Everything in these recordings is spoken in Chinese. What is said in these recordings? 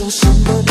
说什么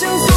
patience